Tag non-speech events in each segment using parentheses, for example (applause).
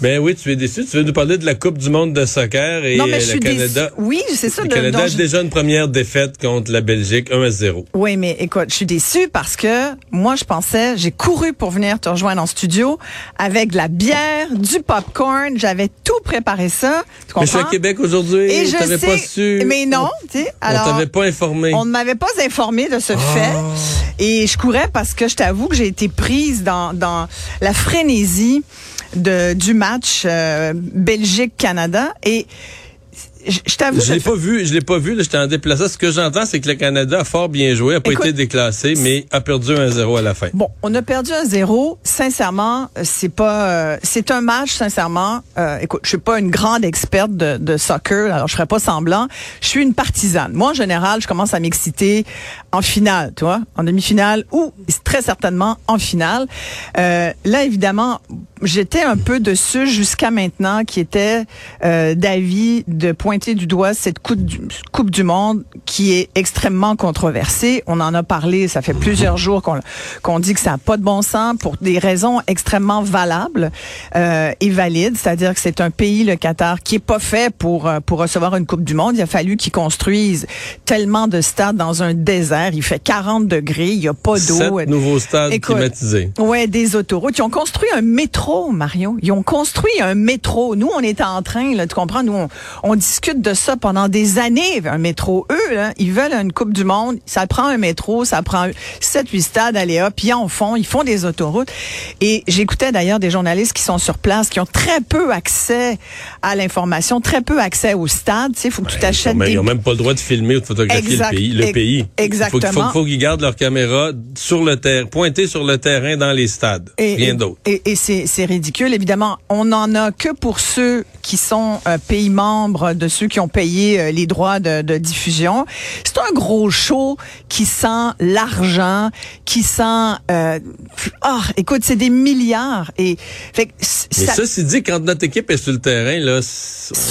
Ben oui, tu es déçu. Tu veux nous parler de la Coupe du monde de soccer et Non, mais je le suis Canada. Oui, c'est ça. Le de- Canada a je- déjà une première défaite contre la Belgique, 1 à 0. Oui, mais écoute, je suis déçue parce que moi, je pensais, j'ai couru pour venir te rejoindre en studio avec de la bière, du popcorn. J'avais tout préparé ça. Tu Mais je suis à comprends? Québec aujourd'hui. Et je t'avais sais, pas su. mais non, tu sais. On Alors, t'avait pas informé. On ne m'avait pas informé de ce Ah. fait. Et je courais parce que je t'avoue que j'ai été prise dans, dans la frénésie de, du match euh, Belgique-Canada. Et je, je t'avoue... Je l'ai pas vu, je l'ai pas vu, j'étais en déplacement. Ce que j'entends, c'est que le Canada a fort bien joué, a pas Écoute, été déclassé, mais a perdu 1-0 à la fin. Bon, on a perdu un zéro. Sincèrement, euh, c'est pas, euh, c'est un match. Sincèrement, euh, écoute, je suis pas une grande experte de, de soccer, alors je ferai pas semblant. Je suis une partisane. Moi, en général, je commence à m'exciter en finale, tu vois, en demi-finale ou très certainement en finale. Euh, là, évidemment, j'étais un peu dessus jusqu'à maintenant, qui était euh, d'avis de pointer du doigt cette coupe du, coupe du monde qui est extrêmement controversée. On en a parlé, ça fait plusieurs jours qu'on qu'on dit que ça n'a pas de bon sens pour des raisons extrêmement valables euh, et valides. C'est-à-dire que c'est un pays, le Qatar, qui est pas fait pour euh, pour recevoir une coupe du monde. Il a fallu qu'ils construisent tellement de stades dans un désert. Il fait 40 degrés, il y a pas d'eau. nouveaux stades Écoute, climatisés. Ouais, des autoroutes. Ils ont construit un métro, Mario. Ils ont construit un métro. Nous, on est en train, là, tu comprends? Nous, on, on discute de ça pendant des années, un métro. Eux, là, ils veulent une Coupe du Monde. Ça prend un métro, ça prend 7-8 stades, allez hop, ils en font, ils font des autoroutes. Et j'écoutais d'ailleurs des journalistes qui sont sur place, qui ont très peu accès à l'information, très peu accès au stade. Tu sais, faut que tu t'achètes des ils n'ont même pas le droit de filmer ou de photographier Exact. le pays. Le pays. exactement. Il faut, faut, faut qu'ils gardent leur caméra sur le terrain, pointée sur le terrain dans les stades. Et, Rien d'autre. Et, et c'est c'est ridicule. Évidemment, on n'en a que pour ceux qui sont euh, pays membres de ceux qui ont payé euh, les droits de, de diffusion. C'est un gros show qui sent l'argent, qui sent... euh, ah, écoute, c'est des milliards. Et fait Mais ça- ceci dit, quand notre équipe est sur le terrain, là,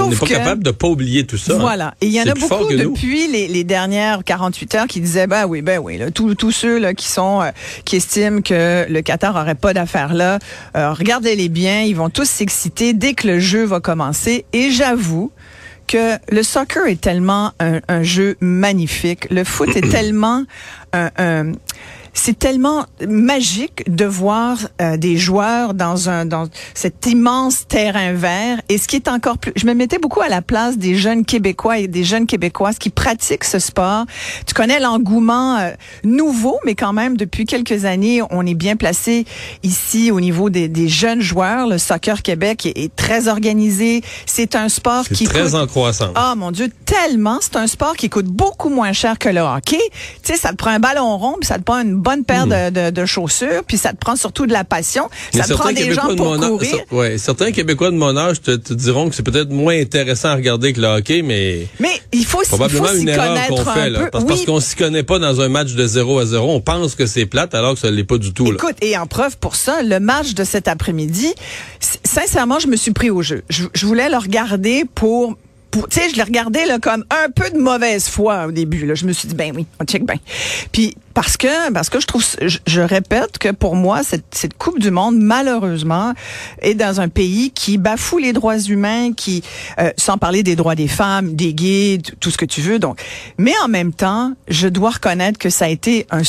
on n'est pas que- capable de pas oublier tout ça. hein. Voilà. Et il y en a beaucoup depuis les, les dernières 48 heures qui disaient, ben oui, ben oui, là, tous, tous ceux là, qui sont, euh, qui estiment que le Qatar aurait pas d'affaires là, euh, regardez-les bien, ils vont tous s'exciter dès que le jeu va commencer. Et j'avoue que le soccer est tellement un, un jeu magnifique. Le foot est (clears throat) tellement un, un- c'est tellement magique de voir euh, des joueurs dans un dans cet immense terrain vert et ce qui est encore plus je me mettais beaucoup à la place des jeunes québécois et des jeunes québécoises qui pratiquent ce sport tu connais l'engouement euh, nouveau mais quand même depuis quelques années on est bien placé ici au niveau des, des jeunes joueurs le soccer Québec est, est très organisé c'est un sport qui très coûte- en croissance. ah mon Dieu, tellement. C'est un sport qui coûte beaucoup moins cher que le hockey. Tu sais, ça te prend un ballon rond, puis ça te prend une bonne paire de, de, de chaussures, puis ça te prend surtout de la passion. Mais Ça te prend certains des gens Québécois de pour mon âge- courir. ouais, certains Québécois de mon âge te, te diront que c'est peut-être moins intéressant à regarder que le hockey, mais Mais il faut, il faut probablement une erreur qu'on fait là, parce, oui, parce qu'on s'y connaît pas dans un match de 0 à 0, on pense que c'est plate alors que ça l'est pas du tout là. Écoute, et en preuve pour ça, le match de cet après-midi, sincèrement, je me suis pris au jeu. Je, je voulais le regarder pour tu sais, je l'ai regardé là, comme un peu de mauvaise foi au début. Là. Je me suis dit, ben oui, on check ben. Puis parce que parce que je trouve, je, je répète que pour moi, cette, cette Coupe du Monde, malheureusement, est dans un pays qui bafoue les droits humains, qui, euh, sans parler des droits des femmes, des gays, tout ce que tu veux. Donc, mais en même temps, je dois reconnaître que ça a été un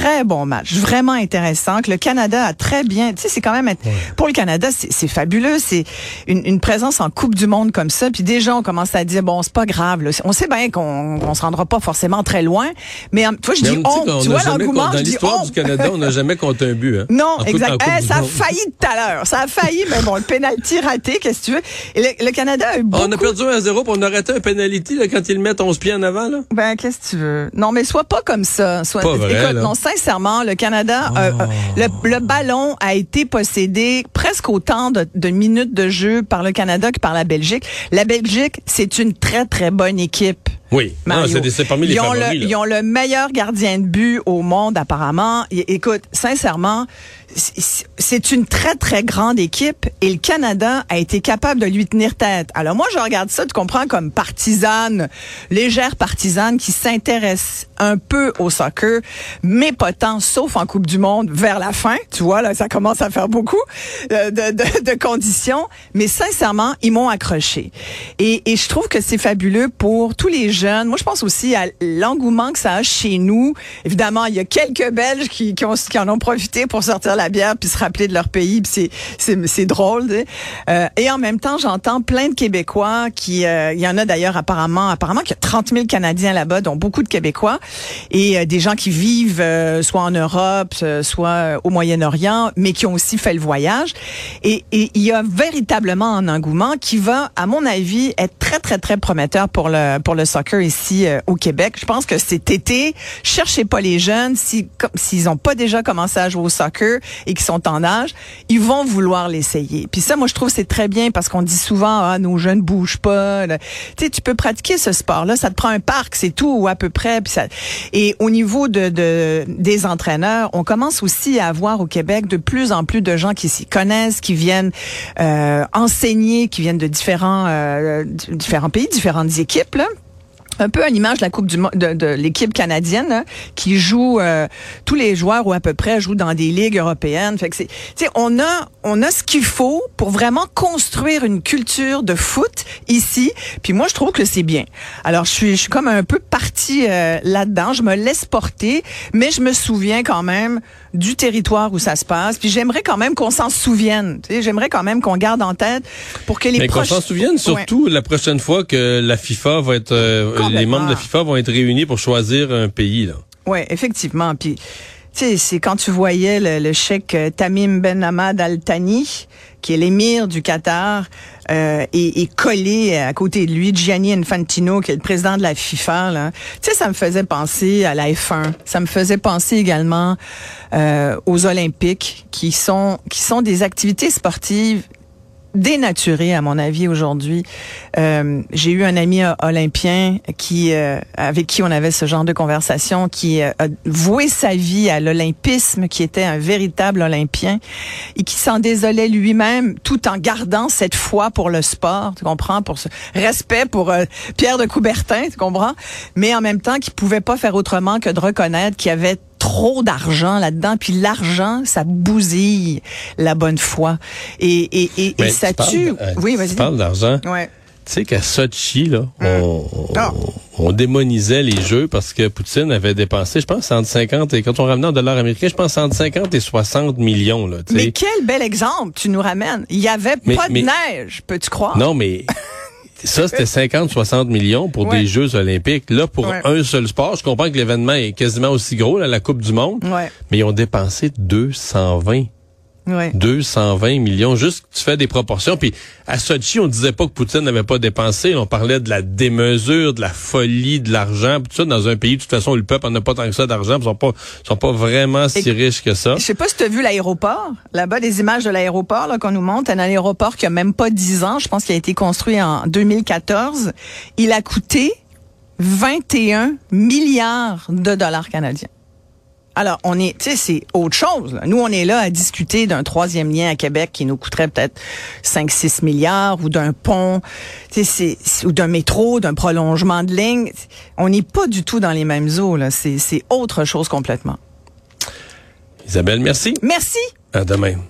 très bon match, vraiment intéressant, que le Canada a très bien, tu sais, c'est quand même, pour le Canada, c'est fabuleux, c'est une, une présence en Coupe du Monde comme ça, puis déjà, on commence à dire, bon, c'est pas grave, là. on sait bien qu'on on se rendra pas forcément très loin, mais, tu vois, je Mais dis on- on, tu vois l'engouement, Dans l'histoire du Canada, on n'a jamais compté un but. Hein? Non, exact. du ça a failli tout à l'heure. Ça a failli, mais bon, le pénalty raté, qu'est-ce que tu veux? Et le, le Canada a eu beaucoup... On a perdu 1 0 puis on a raté un penalty là, quand ils mettent 11 pieds en avant. Là. Ben, qu'est-ce que tu veux? Non, mais sois pas comme ça. Sois, Pas vrai, écoute, là. non, sincèrement, le Canada, euh, euh, le, le ballon a été possédé presque autant de, de minutes de jeu par le Canada que par la Belgique. La Belgique, c'est une très, très bonne équipe. Oui, c'est parmi les ils ont, favoris, le, là. ils ont le meilleur gardien de but au monde, apparemment. Et- écoute, sincèrement, c'est- c'est une très, très grande équipe et le Canada a été capable de lui tenir tête. Alors moi, je regarde ça, tu comprends, comme partisane, légère partisane qui s'intéresse un peu au soccer, mais pas tant, sauf en Coupe du Monde, vers la fin. Tu vois, là, ça commence à faire beaucoup euh, de, de- de conditions. Mais sincèrement, ils m'ont accroché. Et, et je trouve que c'est fabuleux pour tous les jeunes. Moi, je pense aussi à l'engouement que ça a chez nous. Évidemment, il y a quelques Belges qui, qui, ont- qui en ont profité pour sortir la bière puis se rappeler de leur pays. C'est, drôle. Euh, et en même temps, j'entends plein de Québécois qui... euh, il y en a d'ailleurs apparemment, apparemment qu'il y a 30 000 Canadiens là-bas, dont beaucoup de Québécois. Et euh, des gens qui vivent euh, soit en Europe, euh, soit au Moyen-Orient, mais qui ont aussi fait le voyage. Et, il y a véritablement un engouement qui va, à mon avis, être très, très, très prometteur pour le, pour le soccer ici euh, au Québec. Je pense que cet été, cherchez pas les jeunes. Si, s'ils n'ont pas déjà commencé à jouer au soccer et qui sont en âge, ils vont vouloir l'essayer. Puis ça, moi, je trouve c'est très bien parce qu'on dit souvent, ah, nos jeunes bougent pas. Tu sais, tu peux pratiquer ce sport-là. Ça te prend un parc, c'est tout, ou à peu près. Puis ça... Et au niveau de, de, des entraîneurs, on commence aussi à avoir au Québec de plus en plus de gens qui s'y connaissent, qui viennent euh, enseigner, qui viennent de différents, euh, différents pays, différentes équipes. Là. Un peu à l'image de la coupe du de, de l'équipe canadienne hein, qui joue euh, tous les joueurs ou à peu près jouent dans des ligues européennes. Fait que c'est on a on a ce qu'il faut pour vraiment construire une culture de foot ici. Puis moi je trouve que c'est bien. Alors je suis je suis comme un peu partie euh, là-dedans. Je me laisse porter mais je me souviens quand même du territoire où ça se passe puis j'aimerais quand même qu'on s'en souvienne j'aimerais quand même qu'on garde en tête pour que les Mais qu'on proches s'en souvienne Ouais. surtout la prochaine fois que la FIFA va être, euh, les membres de la FIFA vont être réunis pour choisir un pays. Là. Oui, effectivement. Puis, c'est quand tu voyais le, le cheikh euh, Tamim Ben Hamad Al Thani, qui est l'émir du Qatar, euh, et, et collé à côté de lui Gianni Infantino, qui est le président de la FIFA. Là. Tu sais, ça me faisait penser à la F1. Ça me faisait penser également euh, aux Olympiques, qui sont qui sont des activités sportives dénaturé à mon avis aujourd'hui. Euh, j'ai eu un ami olympien qui euh, avec qui on avait ce genre de conversation qui euh, a voué sa vie à l'olympisme qui était un véritable olympien et qui s'en désolait lui-même tout en gardant cette foi pour le sport, tu comprends pour ce respect pour euh, Pierre de Coubertin, tu comprends Mais en même temps qui pouvait pas faire autrement que de reconnaître qu'il y avait trop d'argent là-dedans, puis l'argent, ça bousille la bonne foi. Et, et, et, et Mais ça tu tue. euh, oui, vas-y. Tu parles d'argent. Ouais. Tu sais qu'à Sochi, là, on, Ah. on, on démonisait les jeux parce que Poutine avait dépensé, je pense, entre 50 et, quand on ramenait en dollars américains, je pense entre 50 et 60 millions, là. Mais quel bel exemple tu nous ramènes. Il y avait Mais- pas de neige, peux-tu croire? Non, mais (laughs) ça, c'était 50-60 millions pour Ouais. des Jeux olympiques. Là, pour Ouais. un seul sport, je comprends que l'événement est quasiment aussi gros, là, la Coupe du Monde, Ouais, mais ils ont dépensé 220. Ouais. 220 millions. Juste, tu fais des proportions. Puis à Sochi, on disait pas que Poutine n'avait pas dépensé. On parlait de la démesure, de la folie, de l'argent. Tout ça dans un pays, de toute façon, où le peuple n'a pas tant que ça d'argent. Ils sont pas, sont pas vraiment si Et- riches que ça. Je sais pas si tu as vu l'aéroport. Là-bas, des images de l'aéroport là qu'on nous montre. Un aéroport qui a même pas 10 ans. Je pense qu'il a été construit en 2014. Il a coûté 21 milliards de dollars canadiens. Alors, on est, tu sais, c'est autre chose. là. Nous, on est là à discuter d'un troisième lien à Québec qui nous coûterait peut-être 5-6 milliards ou d'un pont, tu sais, c'est- c'est- ou d'un métro, d'un prolongement de ligne. On n'est pas du tout dans les mêmes eaux. là. C'est c'est autre chose complètement. Isabelle, merci. Merci. À demain.